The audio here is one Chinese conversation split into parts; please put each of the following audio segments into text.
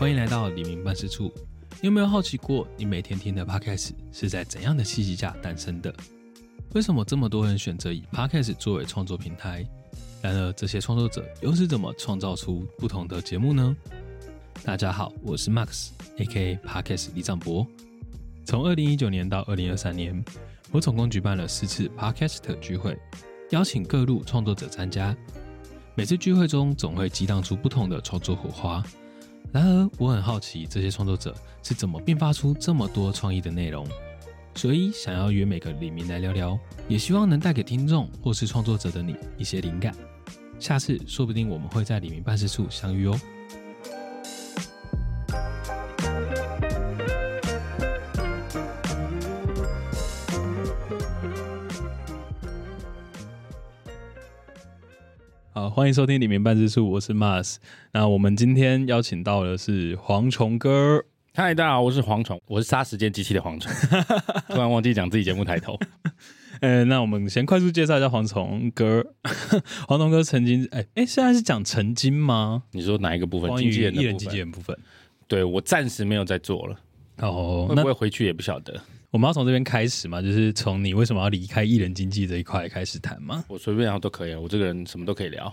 欢迎来到黎明办事处。你有没有好奇过，你每天听的 Podcast 是在怎样的契机下诞生的？为什么这么多人选择以 Podcast 作为创作平台？然而，这些创作者又是怎么创造出不同的节目呢？大家好，我是 Max，A.K.A. Podcast 李长博。从二零一九年到二零二三年，我总共举办了四次 Podcast 聚会，邀请各路创作者参加。每次聚会中，总会激荡出不同的创作火花。然而，我很好奇这些创作者是怎么并发出这么多创意的内容，所以想要约每个李明来聊聊，也希望能带给听众或是创作者的你一些灵感。下次说不定我们会在李明办事处相遇哦。欢迎收听李明办事处，我是 Mars。那我们今天邀请到的是蝗虫哥。嗨，大家好，我是蝗虫，我是杀时间机器的蝗虫。突然忘记讲自己节目抬头。呃，那我们先快速介绍一下蝗虫哥。蝗虫哥曾经，哎哎，现在是讲曾经吗？你说哪一个部分？经纪人的艺人部分经纪人部分。对我暂时没有在做了，哦，那会不会回去也不晓得。我们要从这边开始嘛，就是从你为什么要离开艺人经济这一块开始谈吗。我随便聊都可以啊，我这个人什么都可以聊。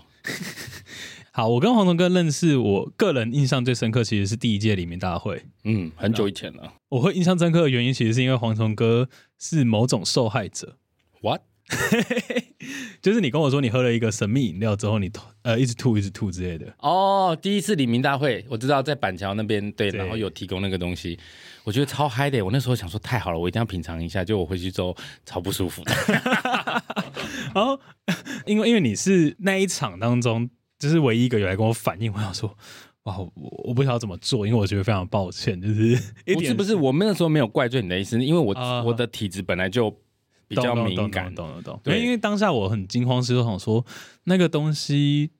好，我跟黄虫哥认识，我个人印象最深刻其实是第一届里面大会。嗯，很久以前了。我会印象深刻的原因，其实是因为黄虫哥是某种受害者，What？就是你跟我说你喝了一个神秘饮料之后，你吐呃一直吐一直吐之类的。哦，第一次黎明大会，我知道在板桥那边对，然后有提供那个东西，我觉得超嗨的。我那时候想说太好了，我一定要品尝一下。就我回去之后超不舒服的。然后因为因为你是那一场当中，就是唯一一个有来跟我反映，我想说。哇，我我不晓得怎么做，因为我觉得非常抱歉，就是不是不是，我们那时候没有怪罪你的意思，因为我、啊我的体质本来就比较敏感。懂懂懂懂。对对，因为当下我很惊慌失措，想说那个东西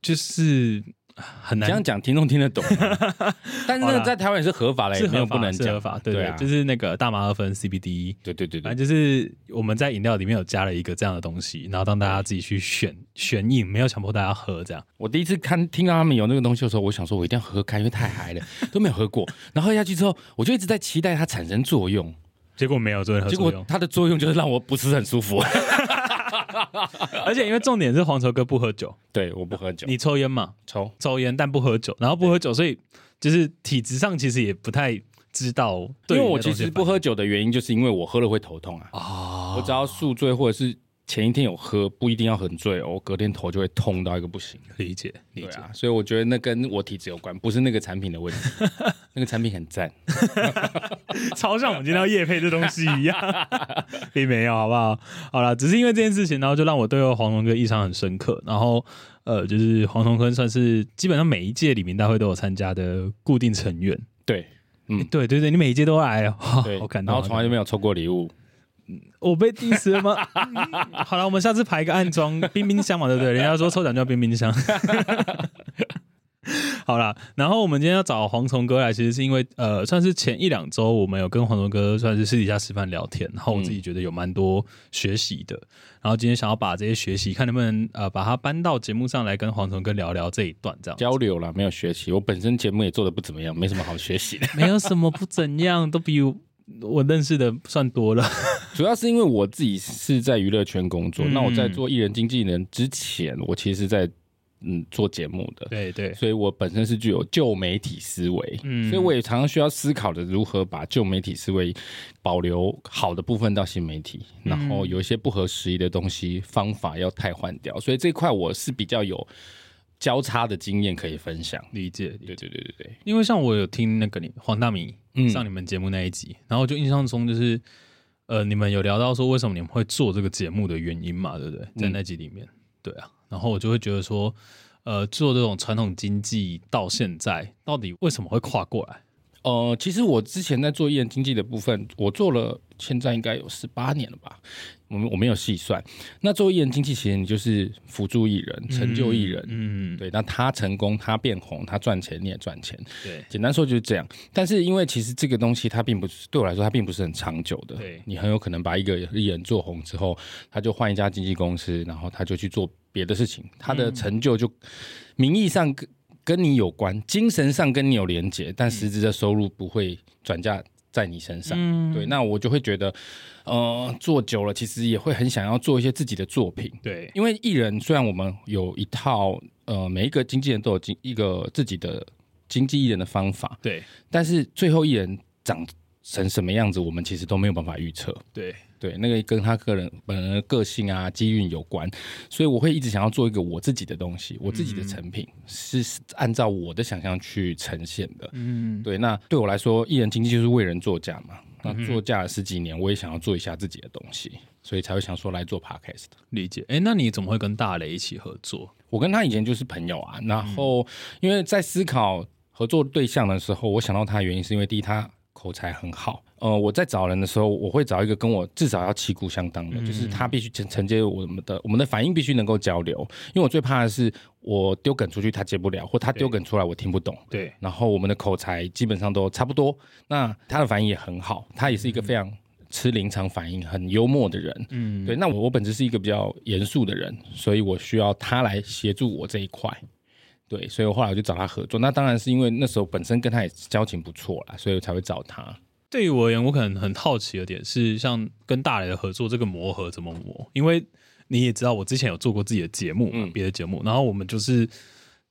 就是很难这样讲听众听得懂吗，但是那个在台湾也是合法的，是也没有不能合法，对对，就是那个大麻二酚 CBD，对对对对反正就是我们在饮料里面有加了一个这样的东西，然后让大家自己去选 选饮，没有强迫大家喝这样。我第一次看听到他们有那个东西的时候，我想说我一定要喝喝看，因为太嗨了，都没有喝过。然后喝下去之后，我就一直在期待它产生作用，结果没有做任何结作用，果它的作用就是让我不是很舒服。而且因为重点是黄球哥不喝酒，对，我不喝酒，你抽烟嘛？抽抽烟但不喝酒，然后不喝酒，所以就是体质上其实也不太知道因为我其东西的反应。实不喝酒的原因，就是因为我喝了会头痛啊。啊我只要宿醉或者是前一天有喝，不一定要很醉哦，我隔天头就会痛到一个不行。理解理解。啊，所以我觉得那跟我体质有关，不是那个产品的问题。那个产品很赞，超像我们今天要夜配这东西一样，并没有，好不好？好了，只是因为这件事情，然后就让我对黄龙哥印象很深刻。然后，呃，就是黄龙哥算是基本上每一届李明大会都有参加的固定成员。对，嗯欸对对对，你每一届都来哦，好感，动。然后从来就没有抽过礼物。我被 diss 了吗？嗯 好了，我们下次排一个暗装冰冰箱嘛，对不对？人家说抽奖就要冰冰箱。好啦，然后我们今天要找蝗虫哥来，其实是因为呃，算是前一两周我们有跟蝗虫哥算是私底下吃饭聊天，然后我自己觉得有蛮多学习的，然后今天想要把这些学习看能不能呃把它搬到节目上来跟蝗虫哥聊聊这一段，这样交流啦，没有学习。我本身节目也做的不怎么样，没什么好学习的。没有什么不怎样，都比我我认识的算多了。主要是因为我自己是在娱乐圈工作，嗯。那我在做艺人经纪人之前，我其实在嗯做节目的，对对，所以我本身是具有旧媒体思维，嗯。所以我也常常需要思考的如何把旧媒体思维保留好的部分到新媒体，然后有一些不合时宜的东西方法要汰换掉，所以这块我是比较有交叉的经验可以分享。理解。对对对对对，因为像我有听那个你黄大米嗯上你们节目那一集，然后就印象中就是，呃，你们有聊到说为什么你们会做这个节目的原因嘛，对不对？在那集里面，对啊，然后我就会觉得说，呃，做这种传统经济到现在，到底为什么会跨过来？呃，其实我之前在做艺人经济的部分，我做了现在应该有十八年了吧，我们我没有细算。那作为艺人经纪，其实你就是辅助艺人、成就艺人，嗯，对，那他成功，他变红，他赚钱，你也赚钱。对简单说就是这样。但是因为其实这个东西它并不是对我来说，它并不是很长久的。对你很有可能把一个艺人做红之后，他就换一家经纪公司，然后他就去做别的事情，他的成就就名义上跟你有关，精神上跟你有连结，但实质的收入不会转嫁在你身上。嗯，对，那我就会觉得，呃，做久了，其实也会很想要做一些自己的作品。对，因为艺人虽然我们有一套，呃，每一个经纪人都有经一个自己的经纪艺人的方法，对，但是最后艺人长成什么样子，我们其实都没有办法预测。对，对，那个跟他个人本人的个性啊、机运有关，所以我会一直想要做一个我自己的东西，我自己的成品、是按照我的想象去呈现的。嗯，对，那对我来说，艺人经济就是为人作嫁嘛。那作嫁了十几年，我也想要做一下自己的东西，所以才会想说来做 podcast 的。理解。哎，那你怎么会跟大雷一起合作？我跟他以前就是朋友啊，然后因为在思考合作对象的时候，我想到他的原因是因为第一他口才很好，呃，我在找人的时候，我会找一个跟我至少要旗鼓相当的，就是他必须承承接我们的我们的反应必须能够交流，因为我最怕的是我丢梗出去他接不了，或他丢梗出来我听不懂。对，然后我们的口才基本上都差不多，那他的反应也很好，他也是一个非常吃临场反应、很幽默的人。嗯，对，那我我本质是一个比较严肃的人，所以我需要他来协助我这一块。对，所以我后来我就找他合作。那当然是因为那时候本身跟他也交情不错啦，所以我才会找他。对于我而言，我可能很好奇的点是，像跟大雷的合作，这个磨合怎么磨？因为你也知道，我之前有做过自己的节目，嗯别的节目，然后我们就是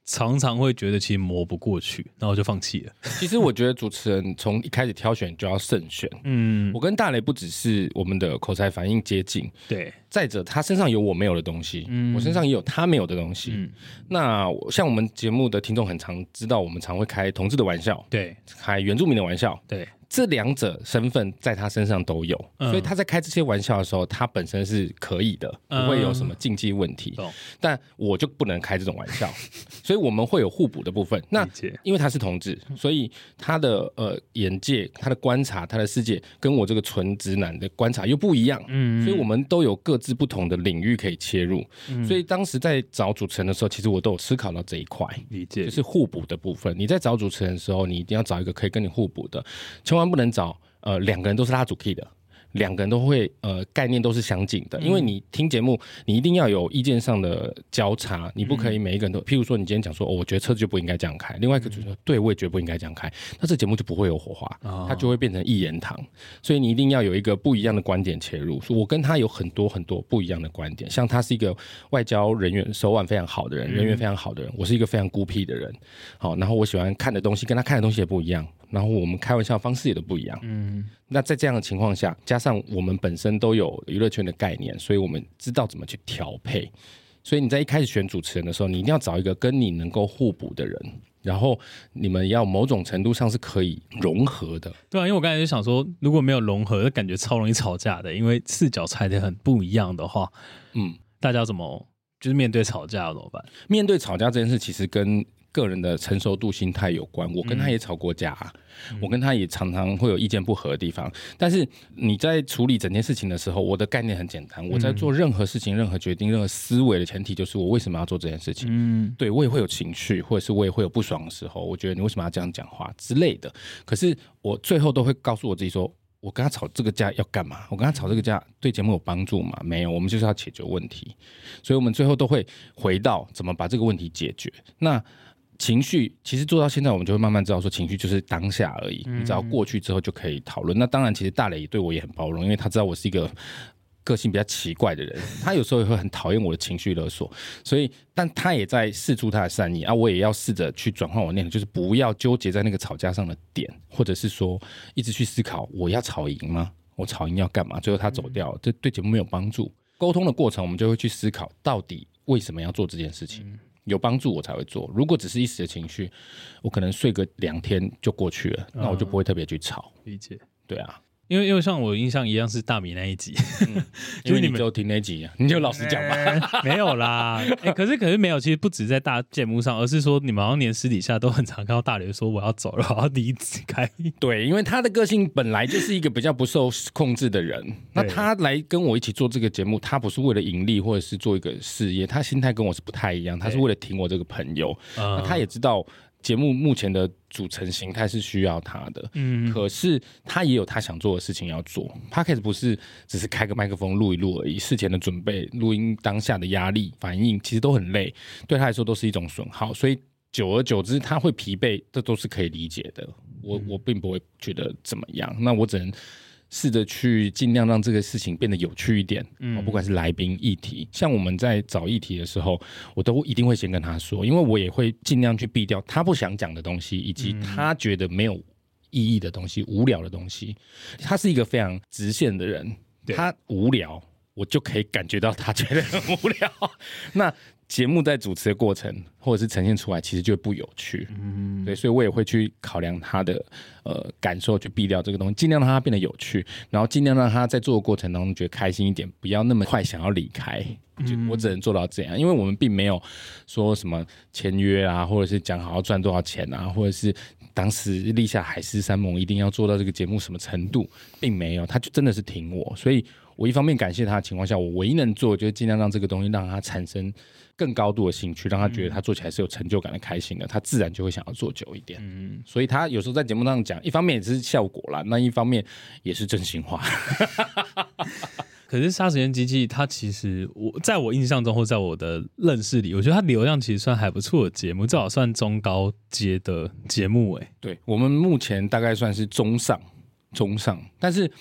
常常会觉得其实磨不过去，然后就放弃了。其实我觉得主持人从一开始挑选就要慎选。嗯我，跟大雷不只是我们的口才反应接近，对，再者他身上有我没有的东西，嗯我身上也有他没有的东西。嗯，那像我们节目的听众很常知道，我们常会开同志的玩笑，对，开原住民的玩笑，对，这两者身份在他身上都有，嗯所以他在开这些玩笑的时候，他本身是可以的，不会有什么禁忌问题。懂但我就不能开这种玩笑，所以我们会有互补的部分。那。因为他是同志，所以他的呃眼界、他的观察、他的世界跟我这个纯直男的观察又不一样。嗯，所以我们都有各自不同的领域可以切入，所以当时在找主持人的时候，其实我都有思考到这一块。理解，就是互补的部分。你在找主持人的时候，你一定要找一个可以跟你互补的，千万不能找呃两个人都是拉主 key 的。两个人都会呃概念都是相近的，因为你听节目，你一定要有意见上的交叉，你不可以每一个人都，譬如说你今天讲说，哦，我觉得车子就不应该这样开，另外一个就说，对我也觉得不应该这样开，那这节目就不会有火花，哦。它就会变成一言堂。所以你一定要有一个不一样的观点切入。所以我跟他有很多很多不一样的观点，像他是一个外交人员手腕非常好的人，人缘非常好的人，我是一个非常孤僻的人。好，然后我喜欢看的东西跟他看的东西也不一样，然后我们开玩笑的方式也都不一样。嗯，那在这样的情况下，加上我们本身都有娱乐圈的概念，所以我们知道怎么去调配。所以你在一开始选主持人的时候，你一定要找一个跟你能够互补的人，然后你们要某种程度上是可以融合的。对啊，因为我刚才就想说，如果没有融合，就感觉超容易吵架的，因为视角踩的很不一样的话，嗯，大家要怎么就是面对吵架怎么办？面对吵架这件事，其实跟个人的成熟度、心态有关。我跟他也吵过架、啊，我跟他也常常会有意见不合的地方。但是你在处理整件事情的时候，我的概念很简单，我在做任何事情、任何决定、任何思维的前提，就是我为什么要做这件事情。嗯，对我也会有情绪，或者是我也会有不爽的时候，我觉得你为什么要这样讲话之类的。可是我最后都会告诉我自己说，我跟他吵这个架要干嘛？我跟他吵这个架对节目有帮助吗？没有，我们就是要解决问题。所以我们最后都会回到怎么把这个问题解决。那情绪其实做到现在，我们就会慢慢知道说，情绪就是当下而已。你只要过去之后就可以讨论。那当然，其实大磊对我也很包容，因为他知道我是一个个性比较奇怪的人，他有时候也会很讨厌我的情绪勒索。所以，但他也在试出他的善意啊，我也要试着去转换我的念头，就是不要纠结在那个吵架上的点，或者是说一直去思考我要吵赢吗？我吵赢要干嘛？最后他走掉，这对节目没有帮助。沟通的过程，我们就会去思考到底为什么要做这件事情。有帮助我才会做，如果只是一时的情绪，我可能睡个两天就过去了，那我就不会特别去吵。理解。对啊，因为因为像我印象一样是大米那一集，就你们因为你只有听那集啊，你就老实讲吧。吧，没有啦。哎、可是可是没有，其实不止在大节目上，而是说你们好像连私底下都很常看到大刘说我要走了，我要离职开。对，因为他的个性本来就是一个比较不受控制的人，那他来跟我一起做这个节目，他不是为了盈利或者是做一个事业，他心态跟我是不太一样，他是为了挺我这个朋友。他也知道节目目前的组成形态是需要他的，嗯可是他也有他想做的事情要做。Podcast 不是只是开个麦克风录一录而已，事前的准备、录音当下的压力、反应，其实都很累，对他来说都是一种损耗。所以久而久之他会疲惫，这都是可以理解的。我我并不会觉得怎么样，那我只能试着去尽量让这个事情变得有趣一点。嗯，不管是来宾议题，像我们在找议题的时候，我都一定会先跟他说，因为我也会尽量去避掉他不想讲的东西，以及他觉得没有意义的东西、无聊的东西。他是一个非常直线的人，他无聊。我就可以感觉到他觉得很无聊。那节目在主持的过程，或者是呈现出来，其实就不有趣。嗯，对，所以我也会去考量他的呃感受，去避掉这个东西，尽量让他变得有趣，然后尽量让他在做的过程当中觉得开心一点，不要那么快想要离开。就我只能做到这样，因为我们并没有说什么签约啊，或者是讲好要赚多少钱啊，或者是当时立下海誓山盟一定要做到这个节目什么程度，并没有。他就真的是挺我，所以。我一方面感谢他的情况下，我唯一能做就是尽量让这个东西让他产生更高度的兴趣，让他觉得他做起来是有成就感的、开心的，他自然就会想要做久一点。嗯，所以他有时候在节目上讲，一方面也是效果啦，那一方面也是真心话。可是《杀时间机器》它其实我在我印象中或在我的认识里，我觉得它流量其实算还不错的节目，至少算中高阶的节目。哎，对我们目前大概算是中上、中上，但是。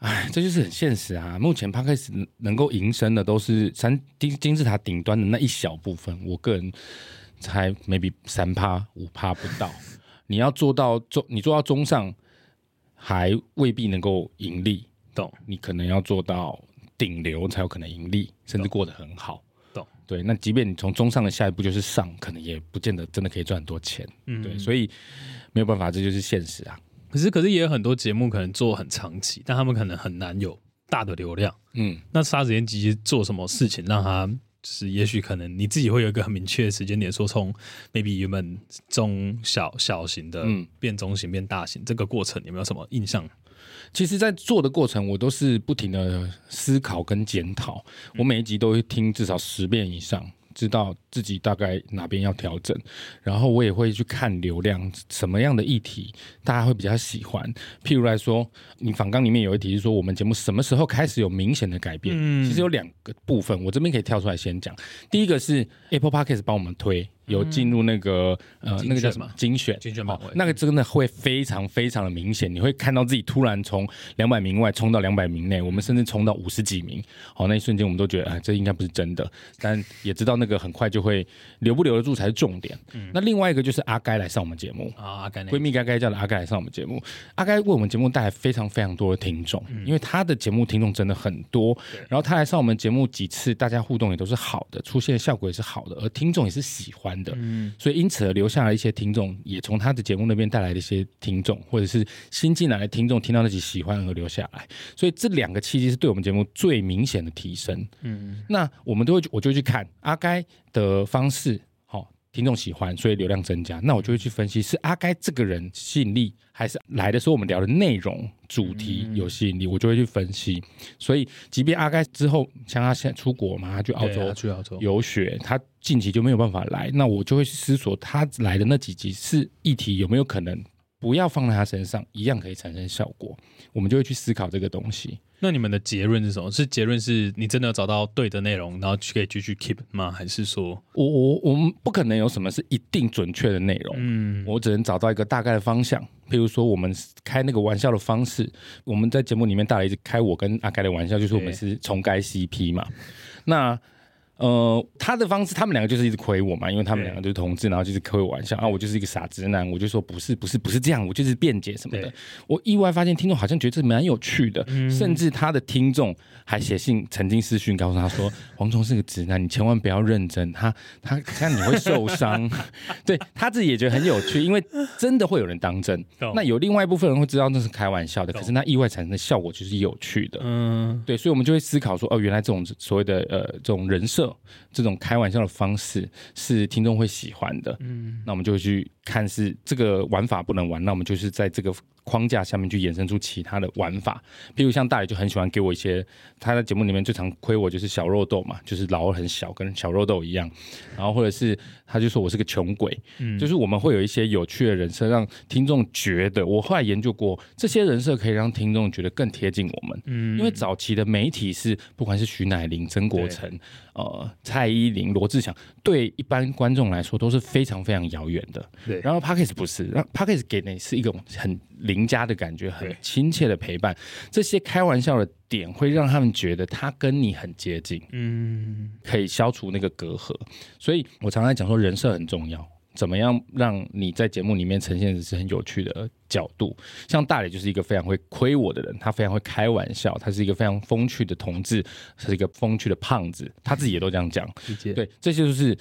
哎，这就是很现实啊！目前 p 开始能够营生的都是三金金字塔顶端的那一小部分，我个人才 maybe 三趴五趴不到。你要做到中，你做到中上，还未必能够盈利。懂？你可能要做到顶流才有可能盈利，甚至过得很好。懂？对，那即便你从中上的下一步就是上，可能也不见得真的可以赚很多钱。嗯，对，所以没有办法，这就是现实啊。可是，可是也有很多节目可能做很长期，但他们可能很难有大的流量。嗯，那沙子烟机做什么事情让他是？也许可能你自己会有一个很明确的时间点，说从 maybe 原本中小小型的变中型变大型，这个过程有没有什么印象？其实，在做的过程，我都是不停的思考跟检讨，我每一集都会听至少十遍以上。知道自己大概哪边要调整，然后我也会去看流量，什么样的议题大家会比较喜欢。譬如来说，你访纲里面有一题是说，我们节目什么时候开始有明显的改变？其实有两个部分，我这边可以跳出来先讲。第一个是 Apple Podcast 帮我们推。有进入那个呃，那个叫什么精选？精选榜，那个真的会非常非常的明显，你会看到自己突然从两百名外冲到两百名内，我们甚至冲到五十几名。好，那一瞬间我们都觉得，哎，这应该不是真的，但也知道那个很快就会留不留得住才是重点。那另外一个就是阿该来上我们节目。啊，阿该闺蜜该该叫的阿该来上我们节目，阿该为我们节目带来非常非常多的听众，因为他的节目听众真的很多，然后他来上我们节目几次，大家互动也都是好的，出现的效果也是好的，而听众也是喜欢的，嗯，所以。因此而留下来一些听众，也从他的节目那边带来的一些听众，或者是新进来的听众，听到自己喜欢而留下来。所以这两个契机是对我们节目最明显的提升。嗯，那我们都会，我就去看阿该的方式。听众喜欢，所以流量增加。那我就会去分析，是阿该这个人吸引力，还是来的时候我们聊的内容主题有吸引力？我就会去分析。所以，即便阿该之后，像他现在出国嘛，他去澳洲去澳洲游学，他近期就没有办法来，那我就会思索他来的那几集是议题有没有可能不要放在他身上，一样可以产生效果。我们就会去思考这个东西。那你们的结论是什么？是结论是你真的找到对的内容，然后可以继续 keep 吗？还是说，我我我们不可能有什么是一定准确的内容？嗯，我只能找到一个大概的方向。譬如说，我们开那个玩笑的方式，我们在节目里面大家一直开我跟阿盖的玩笑，就是我们是重开 CP 嘛。那呃，他的方式，他们两个就是一直亏我嘛，因为他们两个就是同志，然后就是开玩笑啊，我就是一个傻直男，我就说不是不是不是这样，我就是辩解什么的。我意外发现听众好像觉得这蛮有趣的，甚至他的听众还写信曾经私讯告诉他说，黄虫是个直男，你千万不要认真，他他这样你会受伤。对他自己也觉得很有趣，因为真的会有人当真。那有另外一部分人会知道那是开玩笑的，可是那意外产生的效果就是有趣的。嗯，对，所以我们就会思考说，哦，原来这种所谓的呃这种人设。这种开玩笑的方式是听众会喜欢的，嗯，那我们就去看是这个玩法不能玩，那我们就是在这个框架下面去衍生出其他的玩法。譬如像大爷就很喜欢给我一些，他在节目里面最常亏我就是小肉豆嘛，就是老二很小，跟小肉豆一样。然后或者是他就说我是个穷鬼，就是我们会有一些有趣的人设，让听众觉得。我后来研究过，这些人设可以让听众觉得更贴近我们。嗯，因为早期的媒体是不管是徐乃麟、曾国成、呃蔡依林、罗志祥，对一般观众来说都是非常非常遥远的。对，然后 Parkes 不是，让 Parkes 给的是一种很邻家的感觉，很亲切的陪伴。这些开玩笑的点会让他们觉得他跟你很接近，嗯，可以消除那个隔阂。所以我常常讲说，人设很重要。怎么样让你在节目里面呈现的是很有趣的角度？像大磊就是一个非常会亏我的人，他非常会开玩笑，他是一个非常风趣的同志，是一个风趣的胖子，他自己也都这样讲。对，这些就是。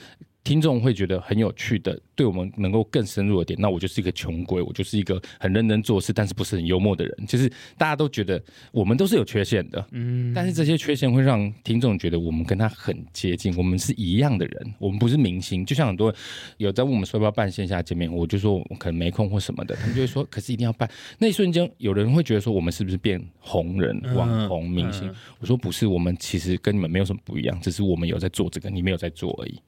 听众会觉得很有趣的，对我们能够更深入的点，那我就是一个穷鬼，我就是一个很认真做事，但是不是很幽默的人。就是大家都觉得我们都是有缺陷的，嗯，但是这些缺陷会让听众觉得我们跟他很接近，我们是一样的人，我们不是明星。就像很多有在问我们说要不要办线下见面，我就说我可能没空或什么的，他们就会说，可是一定要办。那一瞬间，有人会觉得说我们是不是变红人、网红、明星？我说不是，我们其实跟你们没有什么不一样，只是我们有在做这个，你没有在做而已。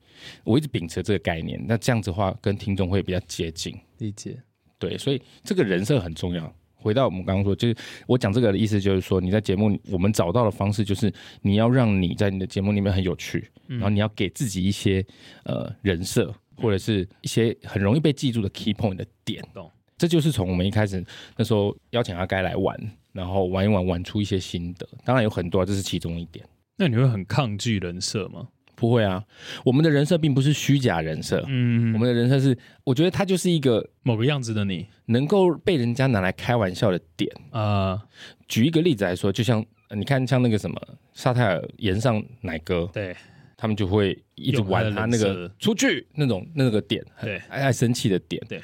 我一直秉持这个概念，那这样子的话，跟听众会比较接近。理解，对，所以这个人设很重要。回到我们刚刚说，就是我讲这个的意思，就是说你在节目，我们找到的方式就是你要让你在你的节目里面很有趣，然后你要给自己一些呃人设，或者是一些很容易被记住的 key point 的点。懂？这就是从我们一开始那时候邀请阿该来玩，然后玩一玩，玩出一些心得。当然有很多，这是其中一点。那你会很抗拒人设吗？不会啊，我们的人设并不是虚假人设，嗯，我们的人设是，我觉得他就是一个某个样子的你，能够被人家拿来开玩笑的点。啊。举一个例子来说，就像你看，像那个什么沙泰尔岩上奶哥，对。他们就会一直玩他那个出去那种那个点，对，爱生气的点。对，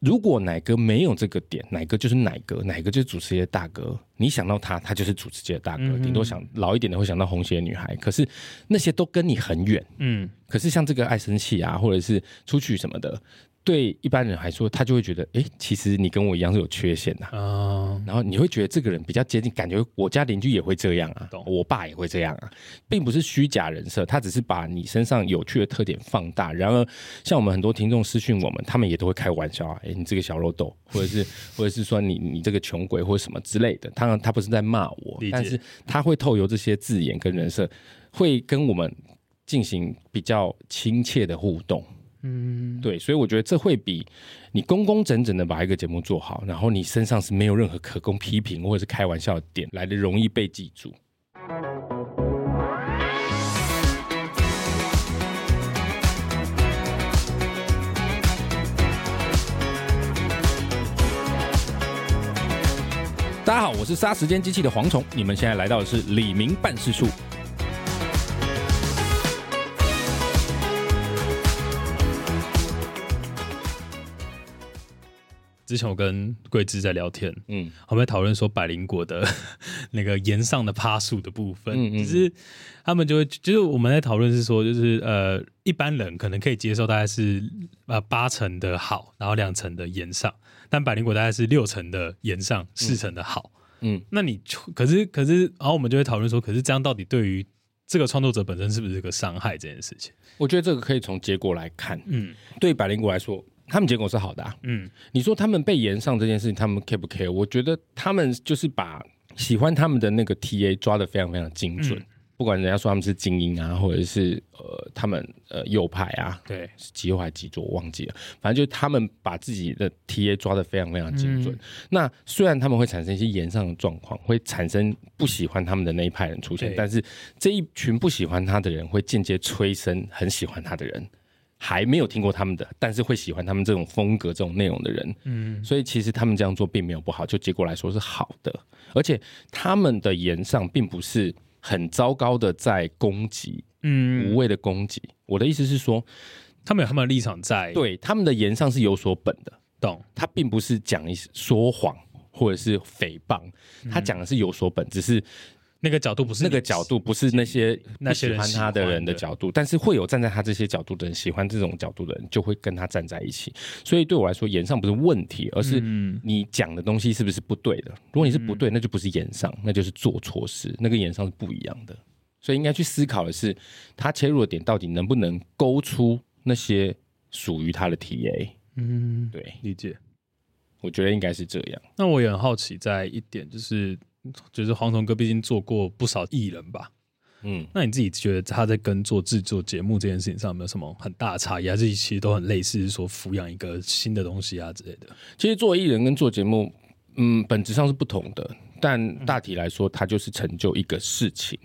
如果奶哥没有这个点，奶哥就是奶哥，奶哥就是主持界的大哥。你想到他，他就是主持界的大哥。顶多想老一点的会想到红鞋女孩，可是那些都跟你很远。嗯，可是像这个爱生气啊，或者是出去什么的。对一般人来说，他就会觉得，哎，其实你跟我一样是有缺陷的啊。然后你会觉得这个人比较接近，感觉我家邻居也会这样啊，我爸也会这样啊，并不是虚假人设，他只是把你身上有趣的特点放大。然而，像我们很多听众私讯我们，他们也都会开玩笑啊，哎，你这个小肉豆，或者是或者是说你你这个穷鬼或者什么之类的。当然，他不是在骂我，但是他会透由这些字眼跟人设，会跟我们进行比较亲切的互动。嗯，对，所以我觉得这会比你工工整整的把一个节目做好，然后你身上是没有任何可供批评或者是开玩笑的点来的容易被记住。大家好，我是杀时间机器的蝗虫，你们现在来到的是李明办事处。之前我跟桂枝在聊天，嗯，我们在讨论说百灵果的 那个岩上的趴树的部分，嗯嗯，其实他们就会，就是我们在讨论是说，就是呃，一般人可能可以接受大概是呃八成的好，然后两成的岩上，但百灵果大概是六成的岩上，四成的好，嗯，那你可是可是，然后我们就会讨论说，可是这样到底对于这个创作者本身是不是一个伤害这件事情？我觉得这个可以从结果来看，嗯，对百灵果来说。他们结果是好的，啊嗯，你说他们被延上这件事情，他们 care 不 care？我觉得他们就是把喜欢他们的那个 TA 抓的非常非常精准，不管人家说他们是精英啊，或者是呃他们呃右派啊，对，是极右还是极左忘记了，反正就是他们把自己的 TA 抓的非常非常精准。那虽然他们会产生一些延上的状况，会产生不喜欢他们的那一派人出现，但是这一群不喜欢他的人会间接催生很喜欢他的人。还没有听过他们的，但是会喜欢他们这种风格、这种内容的人，嗯，所以其实他们这样做并没有不好，就结果来说是好的。而且他们的言上并不是很糟糕的，在攻击，嗯，无谓的攻击。我的意思是说，他们有他们的立场在，对他们的言上是有所本的，懂？他并不是讲一说谎或者是诽谤，他讲的是有所本，只是那个角度不是那个角度，不是那些那些喜欢他的人的角度，但是会有站在他这些角度的人，喜欢这种角度的人，就会跟他站在一起。所以对我来说，演上不是问题，而是嗯你讲的东西是不是不对的。如果你是不对，那就不是演上，那就是做错事，那个演上是不一样的。所以应该去思考的是，他切入的点到底能不能勾出那些属于他的 TA。嗯，对，理解。我觉得应该是这样。那我也很好奇，在一点就是，就是黄铜哥毕竟做过不少艺人吧？嗯，那你自己觉得他在跟做制作节目这件事情上有没有什么很大的差异？还是其实都很类似，说抚养一个新的东西啊之类的？其实做艺人跟做节目，嗯，本质上是不同的，但大体来说，它就是成就一个事情，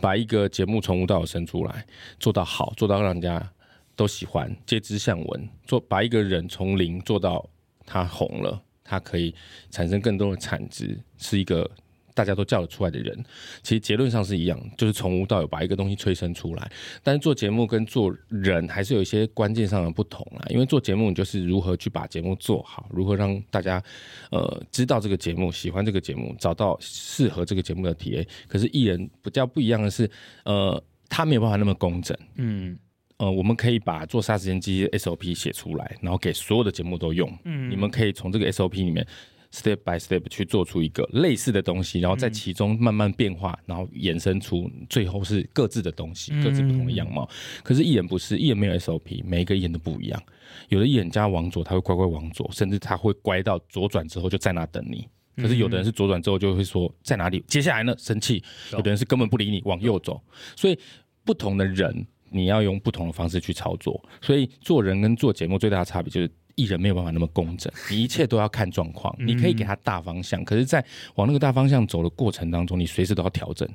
把一个节目从无到有生出来，做到好，做到让人家都喜欢，皆知向闻，做把一个人从零做到他红了，他可以产生更多的产值，是一个。大家都叫得出来的人，其实结论上是一样，就是从无到有把一个东西催生出来。但是做节目跟做人还是有一些关键上的不同啊。因为做节目，你就是如何去把节目做好，如何让大家呃知道这个节目，喜欢这个节目，找到适合这个节目的体验。可是艺人比较不一样的是，呃，他没有办法那么工整。嗯呃，我们可以把做杀时间机 SOP 写出来，然后给所有的节目都用。嗯你们可以从这个 SOP 里面 step by step 去做出一个类似的东西，然后在其中慢慢变化，然后衍生出最后是各自的东西，各自不同的样貌。可是艺人不是，艺人没有 SOP，每一个艺人都不一样。有的艺人家往左，他会乖乖往左，甚至他会乖到左转之后就在那等你。可是有的人是左转之后就会说在哪里，接下来呢生气；有的人是根本不理你，往右走。所以不同的人，你要用不同的方式去操作。所以做人跟做节目最大的差别就是。艺人没有办法那么工整，你一切都要看状况。你可以给他大方向，可是，在往那个大方向走的过程当中，你随时都要调整，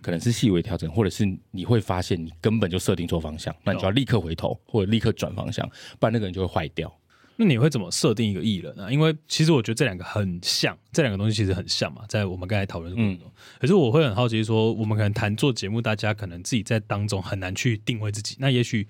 可能是细微调整，或者是你会发现你根本就设定错方向，那你就要立刻回头或者立刻转方向，不然那个人就会坏掉。那你会怎么设定一个艺人啊？因为其实我觉得这两个很像，这两个东西其实很像嘛，在我们刚才讨论的过程中。可是我会很好奇说，我们可能谈做节目，大家可能自己在当中很难去定位自己。那也许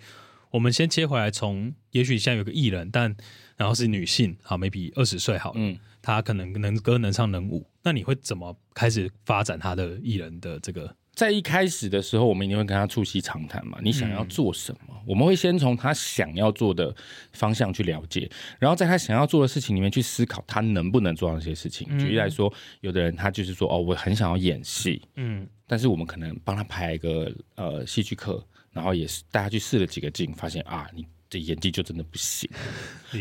我们先切回来，从也许现在有个艺人，但然后是女性，好，maybe 二十岁好了，嗯她可能能歌能唱能舞，那你会怎么开始发展她的艺人的这个？在一开始的时候，我们一定会跟他促膝长谈嘛。你想要做什么？我们会先从他想要做的方向去了解，然后在他想要做的事情里面去思考他能不能做到那些事情。举例来说，有的人他就是说，哦，我很想要演戏，嗯但是我们可能帮他排一个呃戏剧课，然后也是带他去试了几个镜，发现啊，你这演技就真的不行。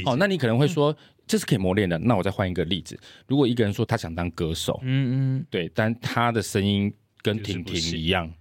哦，那你可能会说。这是可以磨练的。那我再换一个例子，如果一个人说他想当歌手，嗯嗯，对，但他的声音跟婷婷一样，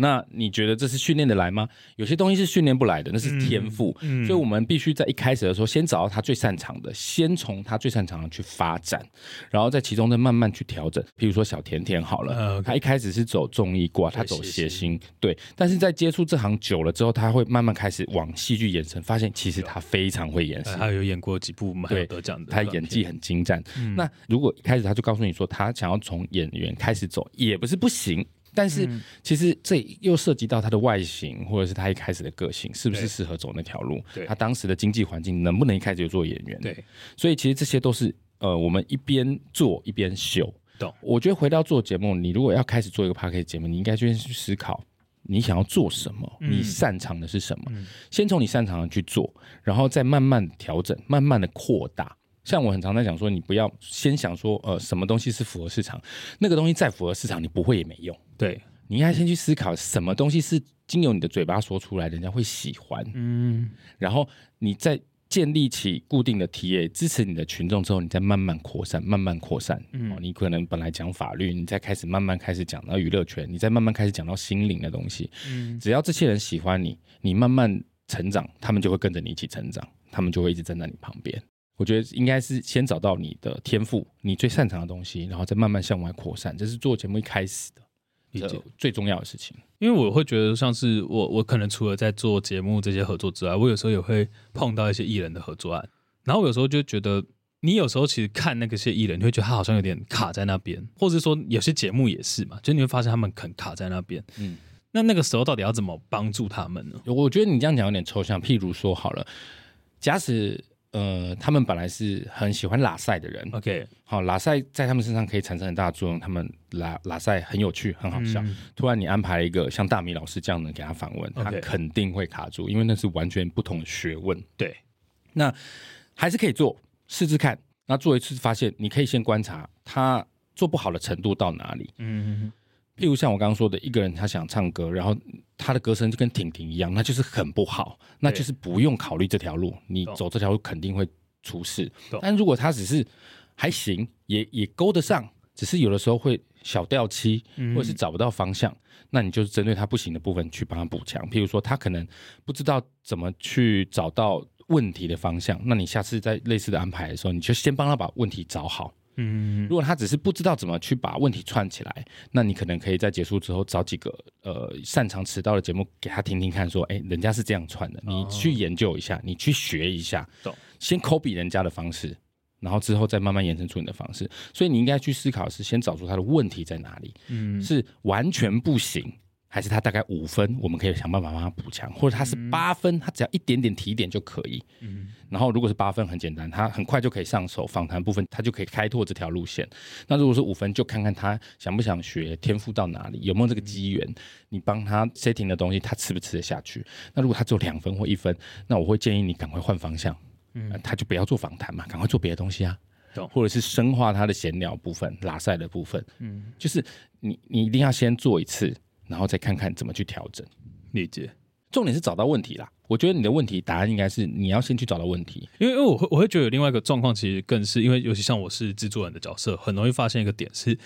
那你觉得这是训练的来吗？有些东西是训练不来的，那是天赋。嗯所以我们必须在一开始的时候，先找到他最擅长的，先从他最擅长的去发展，然后在其中再慢慢去调整。譬如说小甜甜好了，他一开始是走综艺挂，他走谐谐星，对，但是在接触这行久了之后，他会慢慢开始往戏剧延伸，发现其实他非常会演戏呃。他有演过几部蛮有对得奖的他，演技很精湛。嗯那如果一开始他就告诉你说他想要从演员开始走，也不是不行。但是嗯其实这又涉及到他的外形，或者是他一开始的个性，是不是适合走那条路？他当时的经济环境能不能一开始就做演员？对，所以其实这些都是呃，我们一边做一边修。懂我觉得回到做节目，你如果要开始做一个 p a r k 节目，你应该先去思考你想要做什么，嗯你擅长的是什么，先从你擅长的去做，然后再慢慢地调整，慢慢的扩大。像我很常在讲说，你不要先想说，呃，什么东西是符合市场，那个东西再符合市场，你不会也没用。对，你应该先去思考，什么东西是经由你的嘴巴说出来，人家会喜欢。嗯然后你再建立起固定的 TA，支持你的群众之后，你再慢慢扩散，慢慢扩散。嗯哦，你可能本来讲法律，你再开始慢慢开始讲到娱乐圈，你再慢慢开始讲到心灵的东西。嗯只要这些人喜欢你，你慢慢成长，他们就会跟着你一起成长，他们就会一直站在你旁边。我觉得应该是先找到你的天赋，你最擅长的东西，然后再慢慢向外扩散，这是做节目一开始的理解。最重要的事情。因为我会觉得像是我，我可能除了在做节目这些合作之外，我有时候也会碰到一些艺人的合作案，然后我有时候就觉得，你有时候其实看那个些艺人，你会觉得他好像有点卡在那边，或者说有些节目也是嘛，就你会发现他们很卡在那边。嗯，那那个时候到底要怎么帮助他们呢？我觉得你这样讲有点抽象。譬如说好了，假使呃，他们本来是很喜欢拉赛的人，OK，好，拉赛在他们身上可以产生很大的作用，他们拉拉赛很有趣，很好笑。嗯突然你安排一个像大米老师这样的给他访问，他肯定会卡住，因为那是完全不同的学问。对，那还是可以做，试试看。那做一次发现，你可以先观察他做不好的程度到哪里。嗯譬如像我刚刚说的，一个人他想唱歌，然后他的歌声就跟婷婷一样，那就是很不好，那就是不用考虑这条路，你走这条路肯定会出事。但如果他只是还行，也也勾得上，只是有的时候会小掉漆，嗯或者是找不到方向，那你就是针对他不行的部分去帮他补强。譬如说他可能不知道怎么去找到问题的方向，那你下次在类似的安排的时候，你就先帮他把问题找好。嗯如果他只是不知道怎么去把问题串起来，那你可能可以在结束之后找几个呃擅长迟到的节目给他听听看，说，哎，人家是这样串的，你去研究一下，你去学一下懂，先 copy 人家的方式，然后之后再慢慢延伸出你的方式。所以你应该去思考是，先找出他的问题在哪里，嗯是完全不行。还是他大概五分，我们可以想办法帮他补强，或者他是八分，他只要一点点提点就可以。嗯然后如果是八分，很简单，他很快就可以上手访谈部分，他就可以开拓这条路线。那如果是五分，就看看他想不想学，天赋到哪里，有没有这个机缘，你帮他 setting 的东西，他吃不吃得下去。那如果他只有两分或一分，那我会建议你赶快换方向，嗯呃他就不要做访谈嘛，赶快做别的东西啊。或者是深化他的闲聊部分、拉塞的部分，嗯，就是你你一定要先做一次，然后再看看怎么去调整。理解。重点是找到问题啦。我觉得你的问题答案应该是你要先去找到问题。因为因为我会我会觉得有另外一个状况，其实更是因为尤其像我是制作人的角色，很容易发现一个点是，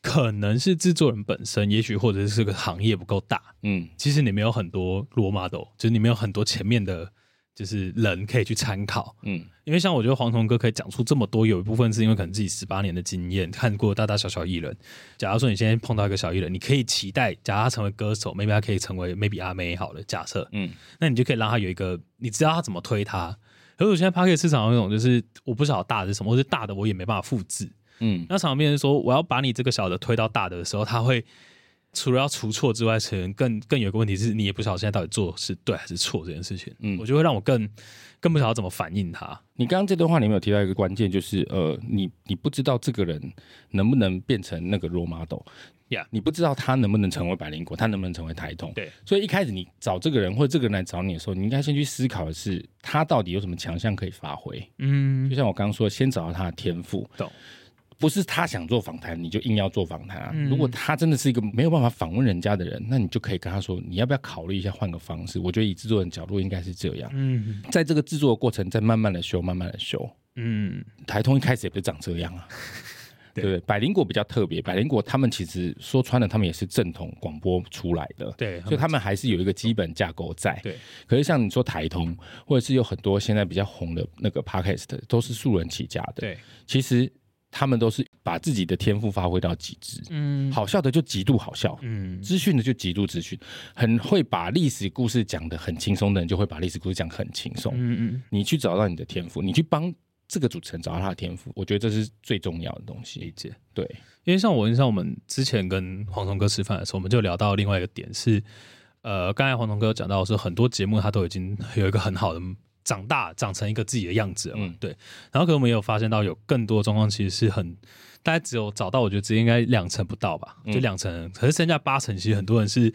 可能是制作人本身，也许或者是这个行业不够大，嗯，其实你没有很多 role model，就是你没有很多前面的，就是人可以去参考。嗯因为像我觉得黄铜哥可以讲出这么多，有一部分是因为可能自己十八年的经验，看过大大小小艺人。假如说你现在碰到一个小艺人，你可以期待，假如他成为歌手，maybe 他可以成为 maybe 阿妹好了，假设，嗯那你就可以让他有一个，你知道他怎么推他。可是我现在 p a r k e 市场有一种就是我不晓得大的是什么，或者大的我也没办法复制。嗯那常常变成说，我要把你这个小的推到大的的时候，他会除了要除错之外，可能更更有一个问题是，你也不晓得现在到底做是对还是错这件事情。嗯我就会让我更更不晓得怎么反应他。你刚刚这段话里面有提到一个关键，就是呃，你你不知道这个人能不能变成那个 role model，Yeah 你不知道他能不能成为百灵果，他能不能成为台通。对，所以一开始你找这个人或者这个人来找你的时候，你应该先去思考的是他到底有什么强项可以发挥。嗯就，像我刚刚说，先找到他的天赋，懂。不是他想做访谈，你就硬要做访谈啊。嗯如果他真的是一个没有办法访问人家的人，那你就可以跟他说，你要不要考虑一下换个方式？我觉得以制作人角度应该是这样，嗯在这个制作的过程再慢慢的修，慢慢的修。嗯，台通一开始也不是长这样啊，对不对？百灵果比较特别，百灵果他们其实说穿了，他们也是正统广播出来的，对，所以他们还是有一个基本架构在。对，可是像你说台通，或者是有很多现在比较红的那个 podcast，都是素人起家的。对，其实他们都是把自己的天赋发挥到极致，嗯好笑的就极度好笑，嗯资讯的就极度资讯，很会把历史故事讲得很轻松的人，就会把历史故事讲得很轻松。嗯嗯，你去找到你的天赋，你去帮这个主持人找到他的天赋，我觉得这是最重要的东西理西。解。对，因为像我印象，我们之前跟黄铜哥吃饭的时候，我们就聊到另外一个点是，呃，刚才黄铜哥讲到的是很多节目他都已经有一个很好的长大，长成一个自己的样子了嘛，嗯对。然后可能我们也有发现到有更多状况其实是很，大家只有找到，我觉得只应该两成不到吧，就嗯两成，可是剩下八成，其实很多人是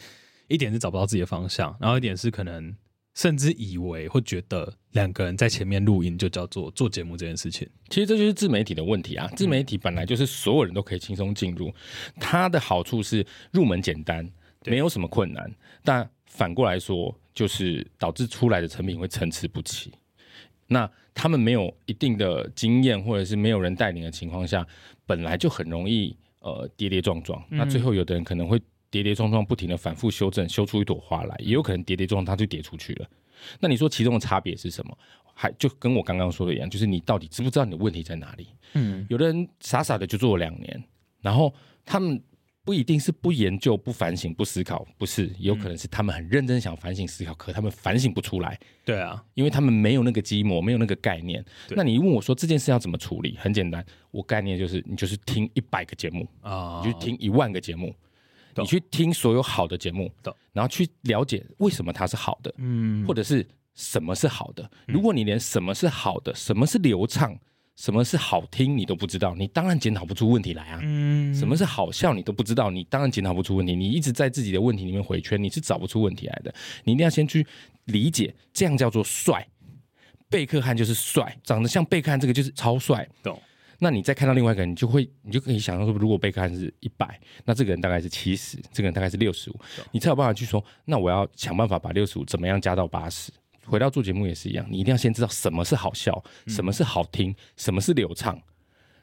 一点是找不到自己的方向，然后一点是可能甚至以为会觉得两个人在前面录音就叫做做节目这件事情，其实这就是自媒体的问题啊。自媒体本来就是所有人都可以轻松进入，它的好处是入门简单，没有什么困难。但反过来说，就是导致出来的成品会参差不齐。那他们没有一定的经验，或者是没有人带领的情况下，本来就很容易呃跌跌撞撞。那最后有的人可能会跌跌撞撞，不停的反复修正，修出一朵花来，也有可能跌跌撞撞他就跌出去了。那你说其中的差别是什么？还就跟我刚刚说的一样，就是你到底知不知道你的问题在哪里？嗯，有的人傻傻的就做了两年，然后他们不一定是不研究、不反省、不思考，不是，有可能是他们很认真想反省思考，可他们反省不出来，对啊，因为他们没有那个基模，没有那个概念。那你问我说这件事要怎么处理？很简单，我概念就是你就是听一百个节目，啊，你就听一万个节目。你去听所有好的节目，然后去了解为什么它是好的，嗯，或者是什么是好的。如果你连什么是好的、什么是流畅、什么是好听你都不知道，你当然检讨不出问题来啊。嗯什么是好笑你都不知道，你当然检讨不出问题。你一直在自己的问题里面回圈，你是找不出问题来的。你一定要先去理解，这样叫做帅。贝克汉就是帅，长得像贝克汉这个就是超帅。懂？那你再看到另外一个人，你就会你就可以想象说，如果贝克汉是一百，那这个人大概是七十，这个人大概是六十五，你才有办法去说，那我要想办法把六十五怎么样加到八十。回到做节目也是一样，你一定要先知道什么是好笑，什么是好听，什么是流畅，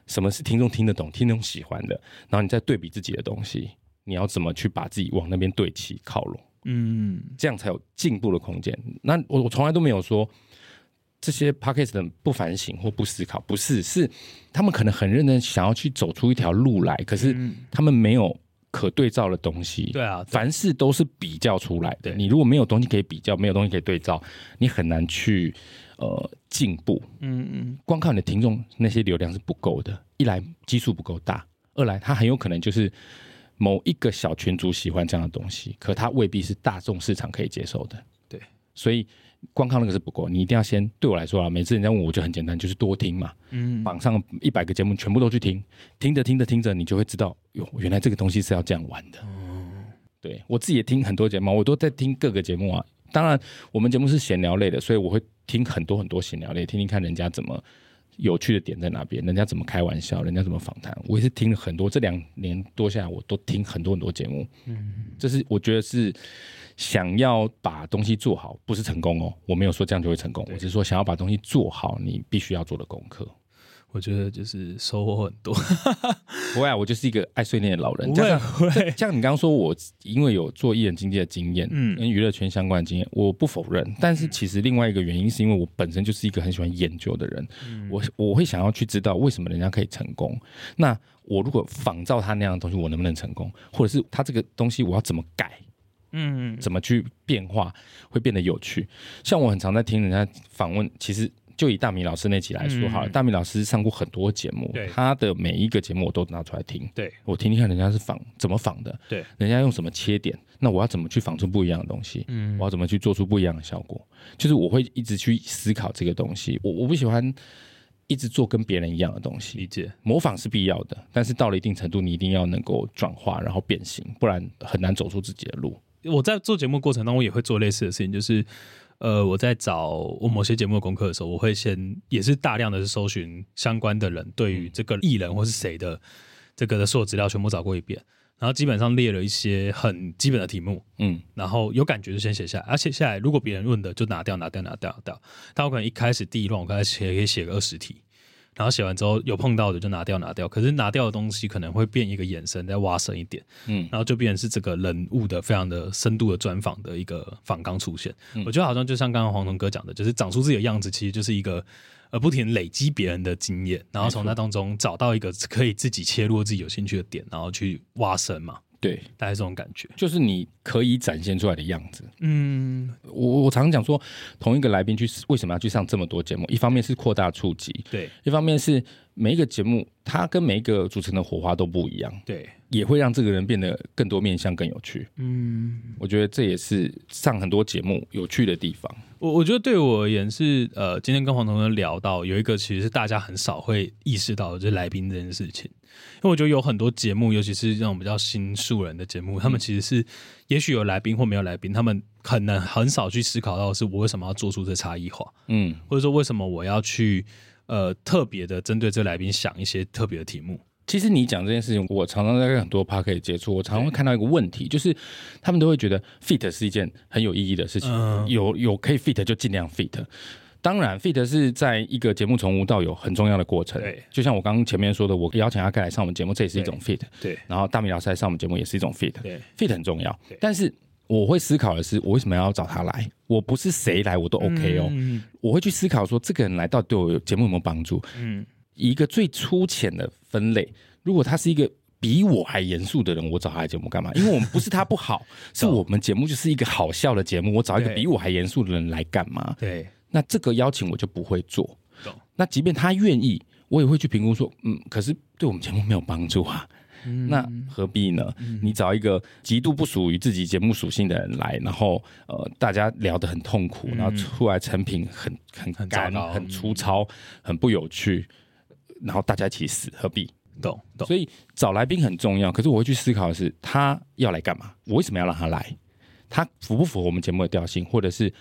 什么是听众听得懂、听众喜欢的，然后你再对比自己的东西，你要怎么去把自己往那边对齐靠拢，嗯，这样才有进步的空间。那我我从来都没有说这些 p o d c a s t 的不反省或不思考，不是，是他们可能很认真想要去走出一条路来，可是他们没有可对照的东西。对啊，对凡事都是比较出来的。对你如果没有东西可以比较，没有东西可以对照，你很难去呃进步。嗯嗯，光靠你的听众那些流量是不够的。一来基数不够大，二来它很有可能就是某一个小群组喜欢这样的东西，可它未必是大众市场可以接受的。对，所以光靠那个是不够，你一定要先对我来说啊，每次人家问我就很简单，就是多听嘛。嗯，榜上一百个节目全部都去听，听着听着听着，你就会知道，哟，原来这个东西是要这样玩的。对我自己也听很多节目，我都在听各个节目啊。当然，我们节目是闲聊类的，所以我会听很多很多闲聊类，听听看人家怎么有趣的点在哪边，人家怎么开玩笑，人家怎么访谈。我也是听了很多，这两年多下来，我都听很多很多节目。嗯，这是我觉得是想要把东西做好，不是成功哦。我没有说这样就会成功，我只是说想要把东西做好，你必须要做的功课。我觉得就是收获很多。不会啊，我就是一个爱碎念的老人。不会会，像你刚刚说，我因为有做艺人经纪的经验，嗯跟娱乐圈相关的经验，我不否认。但是其实另外一个原因是因为我本身就是一个很喜欢研究的人，嗯我我会想要去知道为什么人家可以成功。那我如果仿照他那样的东西，我能不能成功？或者是他这个东西我要怎么改？嗯怎么去变化，会变得有趣。像我很常在听人家访问，其实就以大米老师那集来说好了，嗯大米老师上过很多节目对，他的每一个节目我都拿出来听，对我听听看人家是仿怎么仿的，对，人家用什么切点，那我要怎么去仿出不一样的东西？嗯我要怎么去做出不一样的效果？就是我会一直去思考这个东西。我我不喜欢一直做跟别人一样的东西，理解。模仿是必要的，但是到了一定程度，你一定要能够转化，然后变形，不然很难走出自己的路。我在做节目过程当中，也会做类似的事情，就是呃，我在找我某些节目的功课的时候，我会先也是大量的搜寻相关的人对于这个艺人或是谁的这个的所有资料全部找过一遍，然后基本上列了一些很基本的题目，嗯，然后有感觉就先写下来，而写下来，如果别人问的就拿掉，拿掉，拿掉，拿掉。但我可能一开始第一轮我开始写，可以写个二十题，然后写完之后有碰到的就拿掉，拿掉。可是拿掉的东西可能会变一个眼神，再挖深一点，嗯然后就变成是这个人物的非常的深度的专访的一个访纲出现。嗯我觉得好像就像刚刚黄龙哥讲的，就是长出自己的样子，其实就是一个。呃，不停累积别人的经验，然后从那当中找到一个可以自己切入自己有兴趣的点，然后去挖深嘛，对，大概这种感觉。就是你可以展现出来的样子。嗯，我我常常讲说，同一个来宾去为什么要去上这么多节目？一方面是扩大触及，对一方面是每一个节目它跟每一个主持人的火花都不一样，对，也会让这个人变得更多面向更有趣。嗯，我觉得这也是上很多节目有趣的地方。我我觉得对我而言是呃，今天跟黄同学聊到有一个其实是大家很少会意识到的，就是来宾这件事情。因为我觉得有很多节目，尤其是那种比较新素人的节目，他们其实是也许有来宾或没有来宾，他们可能很少去思考到的是我为什么要做出这差异化，嗯，或者说为什么我要去呃特别的针对这个来宾想一些特别的题目。其实你讲这件事情，我常常在跟很多 p a r k 接触，我常常会看到一个问题，就是他们都会觉得 fit 是一件很有意义的事情，嗯有有可以 fit 就尽量 fit。当然，fit 是在一个节目从无到有很重要的过程。对，就像我刚刚前面说的，我邀请阿盖来上我们节目，这也是一种 fit。对然后大米老师来上我们节目也是一种 fit。对 fit 很重要，但是我会思考的是，我为什么要找他来？我不是谁来我都 OK 哦，嗯我会去思考说，这个人来到底对我有节目有没有帮助？嗯以一个最粗浅的分类，如果他是一个比我还严肃的人，我找他来节目干嘛？因为我们不是他不好，是我们节目就是一个好笑的节目，我找一个比我还严肃的人来干嘛？对，那这个邀请我就不会做懂。那即便他愿意，我也会去评估说，嗯，可是对我们节目没有帮助啊。那何必呢？你找一个极度不属于自己节目属性的人来，然后呃，大家聊得很痛苦，然后出来成品很很很干、糟糕很粗糙、很不有趣，然后大家一起死，何必？懂懂。所以找来宾很重要，可是我会去思考的是，他要来干嘛？我为什么要让他来？他符不符合我们节目的调性，或者是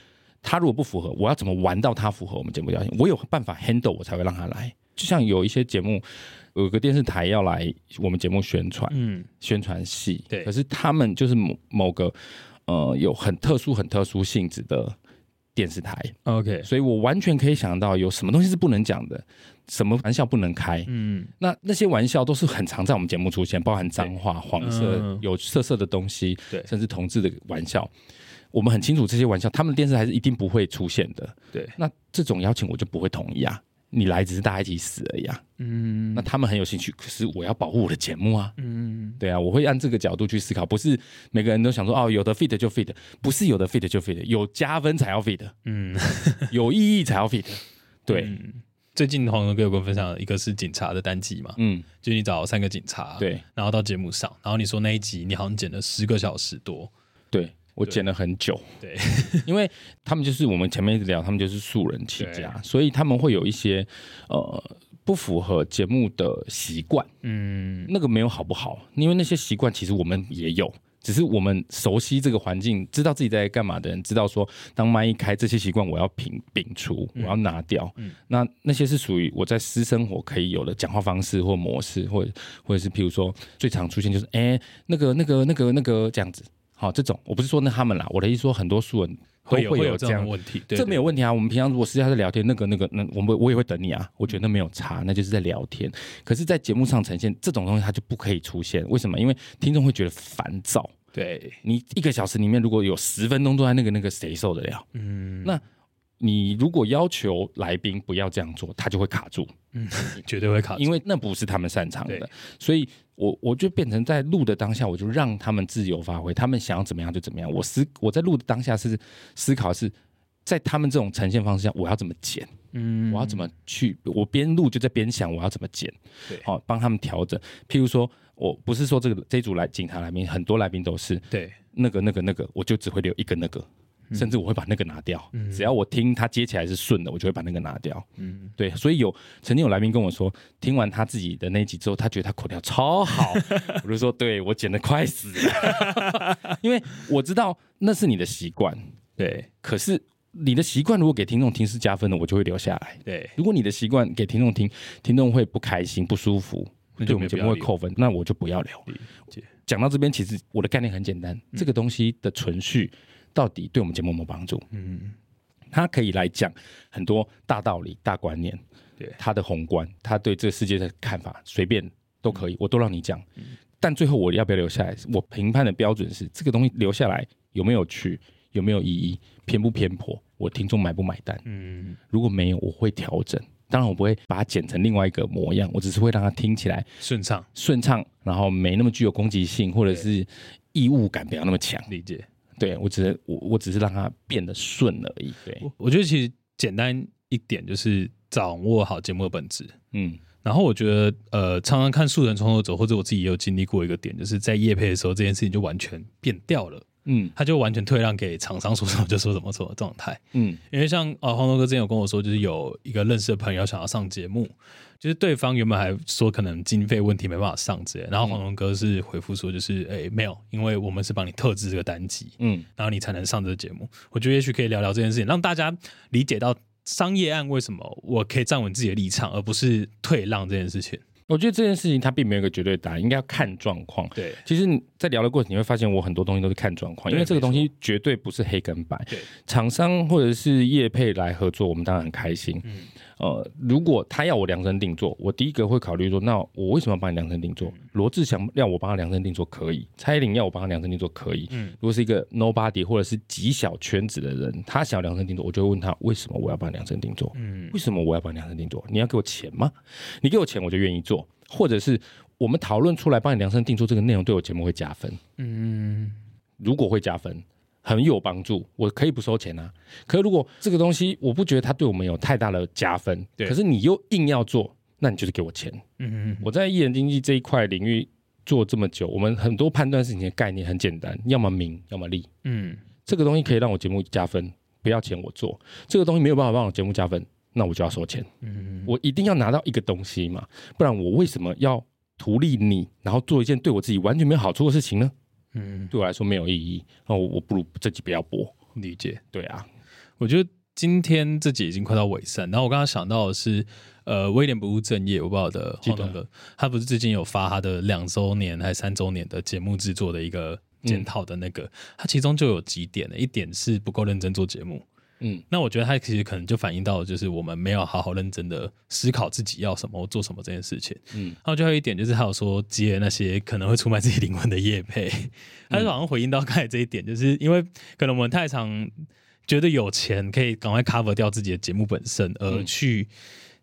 他如果不符合，我要怎么玩到他符合我们节目调性？我有办法 handle，我才会让他来。就像有一些节目，有个电视台要来我们节目宣传，嗯，宣传戏，对可是他们就是某某个呃有很特殊、很特殊性质的电视台，OK，所以我完全可以想到有什么东西是不能讲的，什么玩笑不能开。嗯，那那些玩笑都是很常在我们节目出现，包含脏话、黄色、嗯有色色的东西，对甚至同志的玩笑。我们很清楚这些玩笑，他们的电视台是一定不会出现的。对，那这种邀请我就不会同意啊！你来只是大家一起死而已啊。嗯。那他们很有兴趣，可是我要保护我的节目啊。嗯，对啊，我会按这个角度去思考，不是每个人都想说哦，有的 fit 就 fit，不是有的 fit 就 fit，有加分才要 fit，嗯，有意义才要 fit。对，嗯。最近黄龙哥有跟我分享，一个是警察的单集嘛，嗯，就你找三个警察，，对。然后到节目上，然后你说那一集你好像剪了十个小时多，对，我剪了很久。对，因为他们就是我们前面一直聊，他们就是素人起家，所以他们会有一些呃不符合节目的习惯。嗯，那个没有好不好，因为那些习惯其实我们也有，只是我们熟悉这个环境，知道自己在干嘛的人，知道说当麦一开，这些习惯我要摒摒除，我要拿掉。那那些是属于我在私生活可以有的讲话方式或模式，或者或者是譬如说最常出现就是哎、那个那个那个那个这样子。好，这种我不是说那他们啦，我的意思说很多素人都会有会会有这样问题，对这没有问题啊。我们平常如果私下在聊天，那个那个，那我们我也会等你啊。我觉得那没有差，那就是在聊天。可是，在节目上呈现这种东西，它就不可以出现。为什么？因为听众会觉得烦躁。对，你一个小时里面如果有十分钟都在那个那个，谁受得了？嗯，那你如果要求来宾不要这样做，他就会卡住，嗯 绝对会卡住，因为那不是他们擅长的。所以我我就变成在录的当下，我就让他们自由发挥，他们想要怎么样就怎么样。我思我在录的当下是思考是在他们这种呈现方式下，我要怎么剪。嗯我要怎么去？我边录就在边想我要怎么剪，对好、帮他们调整。譬如说，我不是说这个这组来警察来宾，很多来宾都是对，那个那个那个，我就只会留一个那个，嗯甚至我会把那个拿掉。只要我听他接起来是顺的，我就会把那个拿掉。嗯，对，所以有曾经有来宾跟我说，听完他自己的那一集之后，他觉得他口条超好，我就说，对我剪得快死了，因为我知道那是你的习惯，对可是你的习惯如果给听众听是加分的，我就会留下来。对，如果你的习惯给听众听，听众会不开心、不舒服，那对我们节目会扣分，那我就不要聊。讲到这边，其实我的概念很简单，这个东西的存续到底对我们节目有没有帮助？嗯，他可以来讲很多大道理、大观念，对他的宏观，他对这个世界的看法，随便都可以，我都让你讲。但最后我要不要留下来？我评判的标准是这个东西留下来有没有趣，有没有意义，偏不偏颇，我听众买不买单？嗯，如果没有，我会调整。当然，我不会把它剪成另外一个模样，我只是会让它听起来顺畅顺畅，然后没那么具有攻击性，或者是异物感不要那么强。理解。对我只是我我只是让它变得顺而已。对，我我觉得其实简单一点就是掌握好节目的本质。嗯然后我觉得，呃，常常看素人创作者，或者我自己也有经历过一个点，就是在夜配的时候，这件事情就完全变掉了，嗯他就完全退让给厂商说什么就说什么什么状态。嗯因为像呃黄头哥之前有跟我说，就是有一个认识的朋友想要上节目，就是对方原本还说可能经费问题没办法上之类，然后黄龙哥是回复说就是诶、没有，因为我们是帮你特制这个单集，嗯然后你才能上这个节目。我觉得也许可以聊聊这件事情，让大家理解到商业案为什么我可以站稳自己的立场，而不是退让这件事情。我觉得这件事情它并没有一个绝对答案，应该要看状况。对其实你在聊的过程，你会发现我很多东西都是看状况，因为这个东西绝对不是黑跟白。对，厂商或者是业配来合作，我们当然很开心。嗯呃，如果他要我量身定做，我第一个会考虑说，那我为什么要帮你量身定做？嗯罗志祥要我帮他量身定做可以，蔡依林要我帮他量身定做可以。嗯如果是一个 nobody 或者是极小圈子的人，他想要量身定做，我就会问他为什么我要帮你量身定做？嗯为什么我要帮你量身定做？你要给我钱吗？你给我钱我就愿意做，或者是我们讨论出来帮你量身定做这个内容对我节目会加分。嗯，如果会加分，很有帮助，我可以不收钱啊。可如果这个东西我不觉得它对我们有太大的加分，对可是你又硬要做，那你就是给我钱。嗯我在艺人经济这一块领域做这么久，我们很多判断事情的概念很简单，要么名，要么利。嗯，这个东西可以让我节目加分，不要钱我做；这个东西没有办法让我节目加分，那我就要收钱。嗯，我一定要拿到一个东西嘛，不然我为什么要图利你，然后做一件对我自己完全没有好处的事情呢？嗯，对我来说没有意义。那我我不如这集不要播。理解。对啊，我觉得今天这集已经快到尾声，然后我刚刚想到的是，呃，威廉不务正业，我不知道的记得黄东哥，他不是最近有发他的两周年还是三周年的节目制作的一个检讨的那个，他其中就有几点的，一点是不够认真做节目。嗯，那我觉得他其实可能就反映到，就是我们没有好好认真的思考自己要什么，或做什么这件事情。嗯。然后最后一点就是他有说接那些可能会出卖自己灵魂的业配，他就好像回应到刚才这一点，就是因为可能我们太常觉得有钱可以赶快 cover 掉自己的节目本身，而去。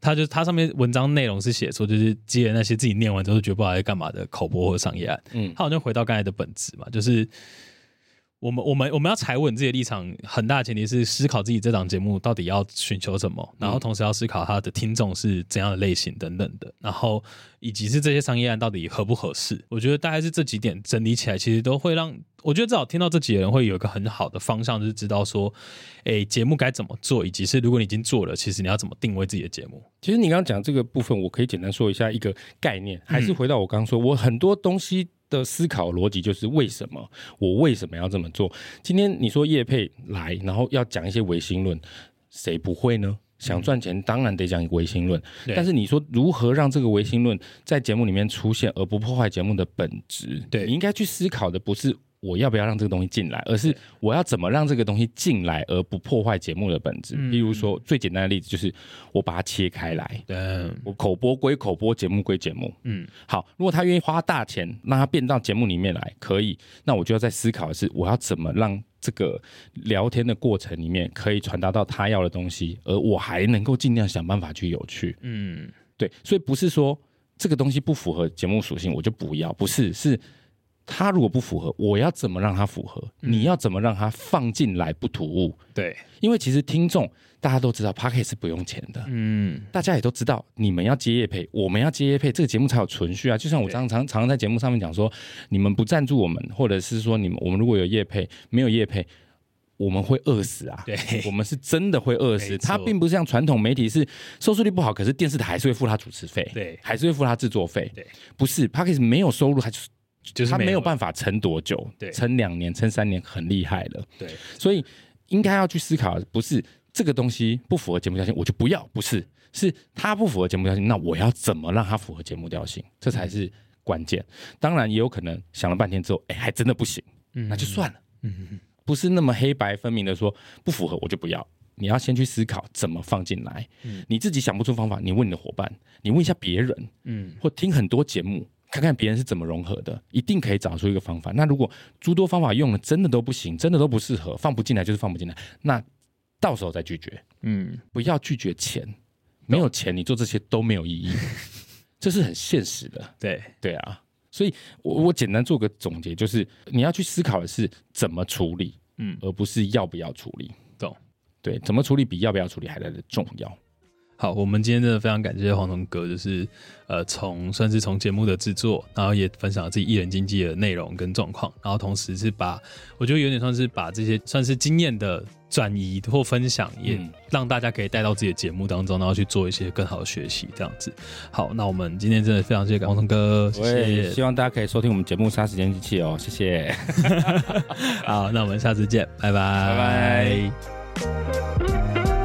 他就他上面文章内容是写说，就是接那些自己念完之后觉得不知道在干嘛的口播或商业案，嗯。他好像回到刚才的本质嘛，就是我们我们我们要踩稳自己的立场，很大的前提是思考自己这档节目到底要寻求什么，然后同时要思考他的听众是怎样的类型等等的，然后以及是这些商业案到底合不合适。我觉得大概是这几点整理起来，其实都会让我觉得至少听到这几个人会有一个很好的方向，就是知道说，诶，节目该怎么做，以及是如果你已经做了，其实你要怎么定位自己的节目。其实你刚刚讲这个部分，我可以简单说一下一个概念，还是回到我刚刚说，我很多东西的思考逻辑就是为什么我为什么要这么做？今天你说叶佩来，然后要讲一些唯心论，谁不会呢？想赚钱当然得讲唯心论，但是你说如何让这个唯心论在节目里面出现，而不破坏节目的本质？对你应该去思考的不是我要不要让这个东西进来，而是我要怎么让这个东西进来而不破坏节目的本质。嗯例如说，最简单的例子就是我把它切开来，对，我口播归口播，节目归节目。嗯，好，如果他愿意花大钱让他变到节目里面来，可以，那我就要在思考的是，我要怎么让这个聊天的过程里面可以传达到他要的东西，而我还能够尽量想办法去有趣。嗯，对，所以不是说这个东西不符合节目属性我就不要，不是，是他如果不符合，我要怎么让他符合？你要怎么让他放进来不突兀？对，因为其实听众大家都知道 p o c k e t 是不用钱的，嗯，大家也都知道，你们要接业配，我们要接业配，这个节目才有存续啊。就像我常常常常在节目上面讲说，你们不赞助我们，或者是说你们我们如果有业配，没有业配。我们会饿死啊！对我们是真的会饿死。它并不是像传统媒体是收视率不好，可是电视台还是会付他主持费，对还是会付他制作费。对，不是 p a c k e t 没有收入，它就是就是他没有，办法撑多久，对。撑两年、撑三年很厉害了。对，所以应该要去思考，不是这个东西不符合节目调性，我就不要，不是，是它不符合节目调性，那我要怎么让它符合节目调性，这才是关键。当然也有可能想了半天之后，哎，还真的不行，那就算了，嗯不是那么黑白分明的说不符合我就不要。你要先去思考怎么放进来，你自己想不出方法，你问你的伙伴，你问一下别人，嗯，或听很多节目，看看别人是怎么融合的，一定可以找出一个方法。那如果诸多方法用了，真的都不行，真的都不适合，放不进来就是放不进来，那到时候再拒绝，嗯，不要拒绝钱，没有钱你做这些都没有意义，这是很现实的，对，对啊。所以我我简单做个总结，就是你要去思考的是怎么处理，嗯，而不是要不要处理。懂。对，怎么处理比要不要处理还来的重要。好，我们今天真的非常感谢黄铜哥，就是呃，从算是从节目的制作，然后也分享了自己艺人经济的内容跟状况，然后同时是把我觉得有点算是把这些算是经验的转移或分享，也嗯让大家可以带到自己的节目当中，然后去做一些更好的学习，这样子。好，那我们今天真的非常谢谢黄铜哥，谢我也谢希。望大家可以收听我们节目《杀时间机器》哦，谢谢。好，那我们下次见，拜拜，拜拜。